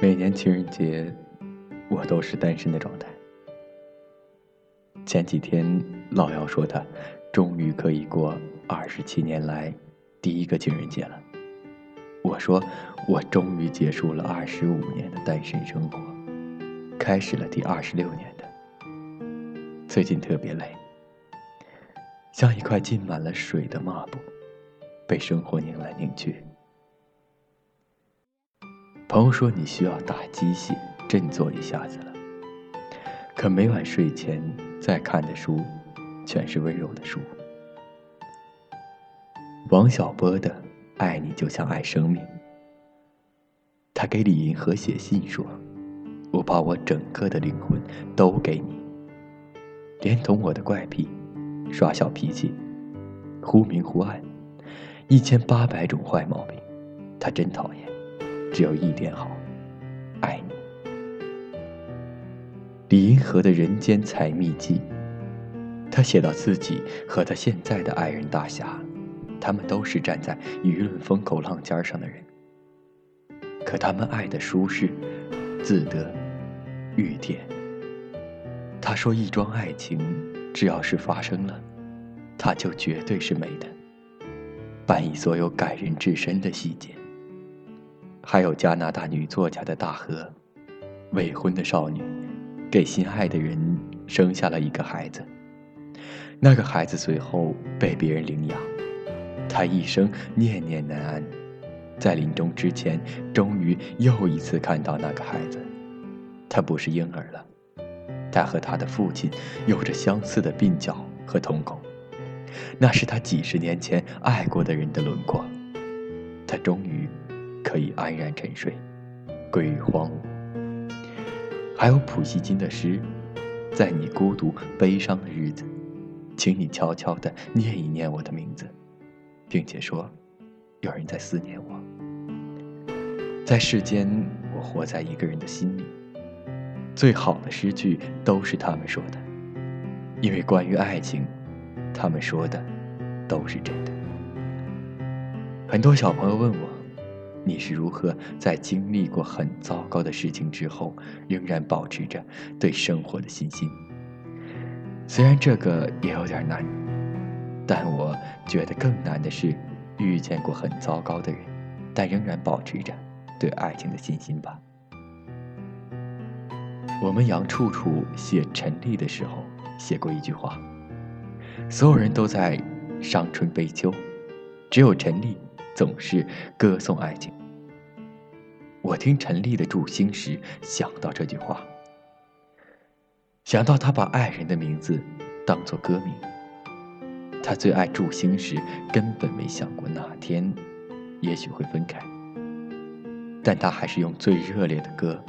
每年情人节，我都是单身的状态。前几天，老姚说他终于可以过二十七年来第一个情人节了。我说我终于结束了二十五年的单身生活，开始了第二十六年的。最近特别累，像一块浸满了水的抹布，被生活拧来拧去。朋友说你需要打鸡血振作一下子了，可每晚睡前在看的书，全是温柔的书。王小波的《爱你就像爱生命》，他给李银河写信说：“我把我整个的灵魂都给你，连同我的怪癖、耍小脾气、忽明忽暗，一千八百种坏毛病，他真讨厌。”只有一点好，爱你。李银河的人间采蜜记，他写到自己和他现在的爱人大侠，他们都是站在舆论风口浪尖上的人，可他们爱的舒适、自得、欲甜。他说，一桩爱情只要是发生了，它就绝对是美的，伴以所有感人至深的细节。还有加拿大女作家的大河，未婚的少女，给心爱的人生下了一个孩子。那个孩子随后被别人领养，她一生念念难安，在临终之前，终于又一次看到那个孩子。他不是婴儿了，他和他的父亲有着相似的鬓角和瞳孔，那是他几十年前爱过的人的轮廓。他终于。可以安然沉睡，归于荒芜。还有普希金的诗，在你孤独悲伤的日子，请你悄悄地念一念我的名字，并且说，有人在思念我。在世间，我活在一个人的心里。最好的诗句都是他们说的，因为关于爱情，他们说的都是真的。很多小朋友问我。你是如何在经历过很糟糕的事情之后，仍然保持着对生活的信心？虽然这个也有点难，但我觉得更难的是遇见过很糟糕的人，但仍然保持着对爱情的信心吧。我们杨处处写陈丽的时候写过一句话：所有人都在伤春悲秋，只有陈丽总是歌颂爱情。我听陈丽的《祝星》时，想到这句话，想到他把爱人的名字当作歌名。他最爱《祝星》时，根本没想过哪天，也许会分开。但他还是用最热烈的歌，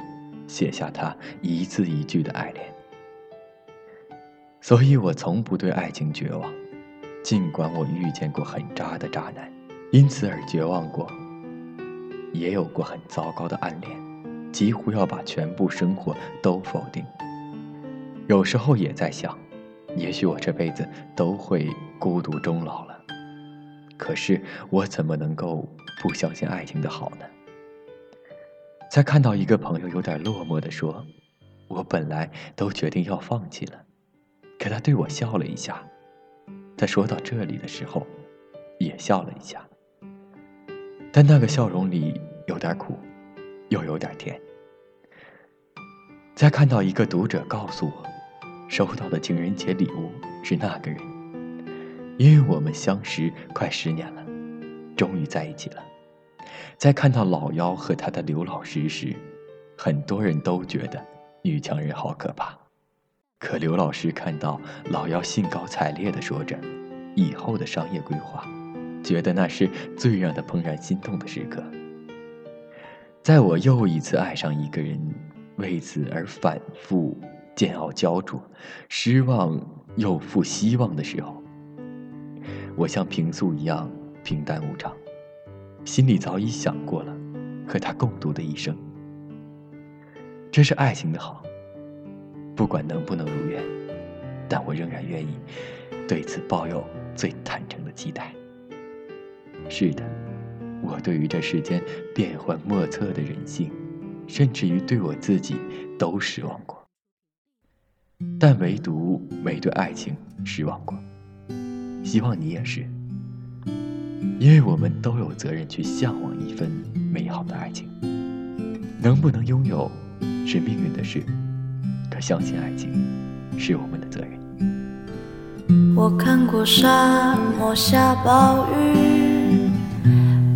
写下他一字一句的爱恋。所以我从不对爱情绝望，尽管我遇见过很渣的渣男，因此而绝望过。也有过很糟糕的暗恋，几乎要把全部生活都否定。有时候也在想，也许我这辈子都会孤独终老了。可是我怎么能够不相信爱情的好呢？在看到一个朋友有点落寞的说：“我本来都决定要放弃了。”可他对我笑了一下。在说到这里的时候，也笑了一下。但那个笑容里有点苦，又有点甜。再看到一个读者告诉我，收到的情人节礼物是那个人，因为我们相识快十年了，终于在一起了。在看到老幺和他的刘老师时，很多人都觉得女强人好可怕，可刘老师看到老幺兴高采烈地说着以后的商业规划。觉得那是最让他怦然心动的时刻。在我又一次爱上一个人，为此而反复煎熬焦灼、失望又复希望的时候，我像平素一样平淡无常，心里早已想过了和他共度的一生。这是爱情的好，不管能不能如愿，但我仍然愿意对此抱有最坦诚的期待。是的，我对于这世间变幻莫测的人性，甚至于对我自己都失望过，但唯独没对爱情失望过。希望你也是，因为我们都有责任去向往一份美好的爱情。能不能拥有，是命运的事，可相信爱情，是我们的责任。我看过沙漠下暴雨，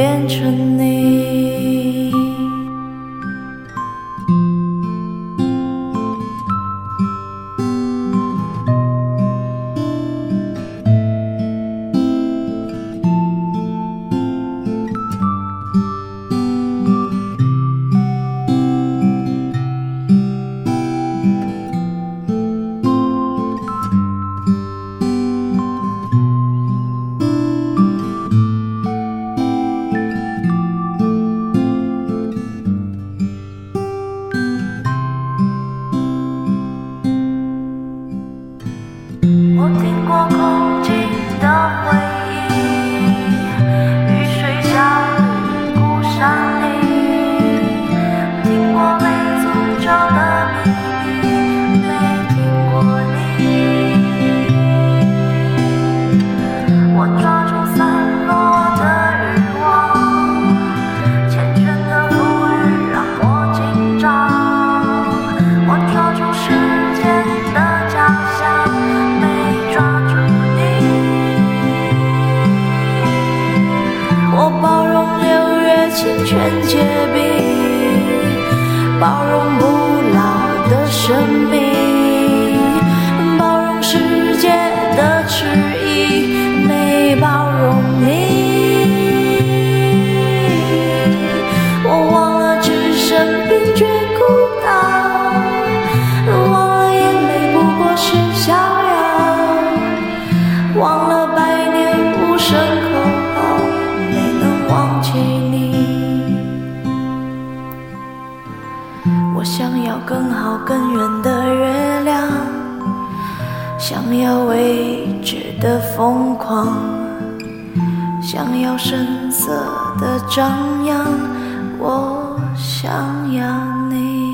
变成你。听过被诅咒的秘密没听过你我抓住散落的欲望缱绻的馥郁让我紧张我抓住时间的假象没抓住你我包容六月清泉结冰。包容不老的生命，更好更圆的月亮，想要未知的疯狂，想要声色的张扬，我想要你。